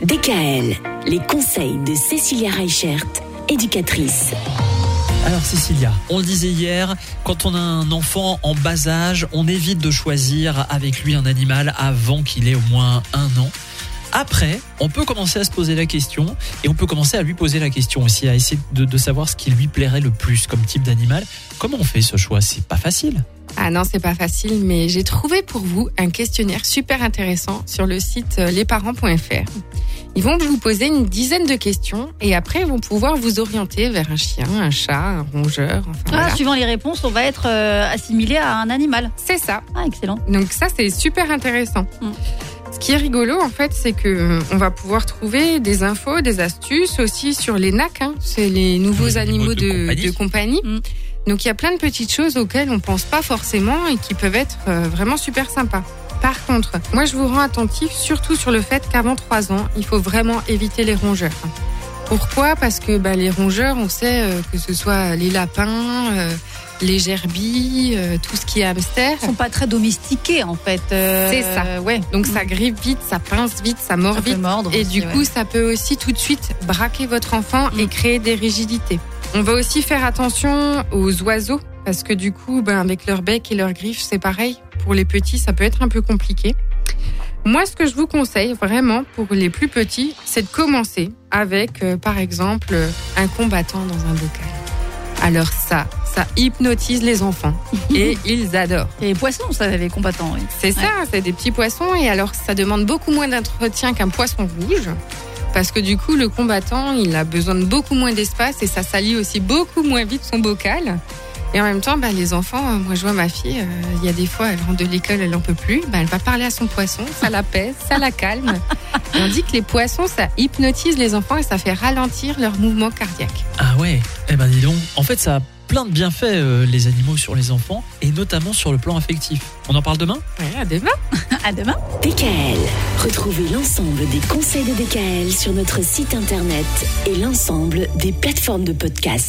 DKL, les conseils de Cécilia Reichert, éducatrice. Alors Cécilia, on le disait hier, quand on a un enfant en bas âge, on évite de choisir avec lui un animal avant qu'il ait au moins un an. Après, on peut commencer à se poser la question et on peut commencer à lui poser la question aussi, à essayer de, de savoir ce qui lui plairait le plus comme type d'animal. Comment on fait ce choix? C'est pas facile. Ah non, c'est pas facile, mais j'ai trouvé pour vous un questionnaire super intéressant sur le site euh, lesparents.fr. Ils vont vous poser une dizaine de questions et après ils vont pouvoir vous orienter vers un chien, un chat, un rongeur. Enfin, Ah, voilà. Suivant les réponses, on va être euh, assimilé à un animal. C'est ça. Ah, excellent. Donc ça, c'est super intéressant. Mm. Ce qui est rigolo, en fait, c'est que euh, on va pouvoir trouver des infos, des astuces aussi sur les NAC. hein. C'est les nouveaux Les animaux animaux de de, compagnie. de compagnie. Mm. Donc il y a plein de petites choses auxquelles on pense pas forcément et qui peuvent être euh, vraiment super sympas. Par contre, moi je vous rends attentif surtout sur le fait qu'avant 3 ans, il faut vraiment éviter les rongeurs. Pourquoi? Parce que bah, les rongeurs, on sait euh, que ce soit les lapins, euh, les gerbilles, euh, tout ce qui est hamster. Ils sont pas très domestiqués en fait. Euh, C'est ça. Ouais. Donc ça grippe vite, ça pince vite, ça mord Ça peut vite. mordre. Et aussi, du ouais. coup, ça peut aussi tout de suite braquer votre enfant et Mm. créer des rigidités. On va aussi faire attention aux oiseaux parce que du coup, ben, avec leur bec et leurs griffes, c'est pareil. Pour les petits, ça peut être un peu compliqué. Moi, ce que je vous conseille vraiment pour les plus petits, c'est de commencer avec, euh, par exemple, euh, un combattant dans un bocal. Alors ça, ça hypnotise les enfants et ils adorent. Et les poissons, ça, les combattants. oui. C'est ça, c'est des petits poissons et alors ça demande beaucoup moins d'entretien qu'un poisson rouge. Parce que du coup, le combattant, il a besoin de beaucoup moins d'espace et ça salit aussi beaucoup moins vite son bocal. Et en même temps, bah, les enfants, euh, moi je vois ma fille, euh, il y a des fois, elle rentre de l'école, elle en peut plus, bah, elle va parler à son poisson, ça l'apaise, ça la calme. Et on dit que les poissons, ça hypnotise les enfants et ça fait ralentir leur mouvement cardiaque. Ah ouais Eh ben dis donc, en fait ça a plein de bienfaits euh, les animaux sur les enfants et notamment sur le plan affectif. On en parle demain? Ouais, à demain À demain. DKL, retrouvez l'ensemble des conseils de DKL sur notre site internet et l'ensemble des plateformes de podcast.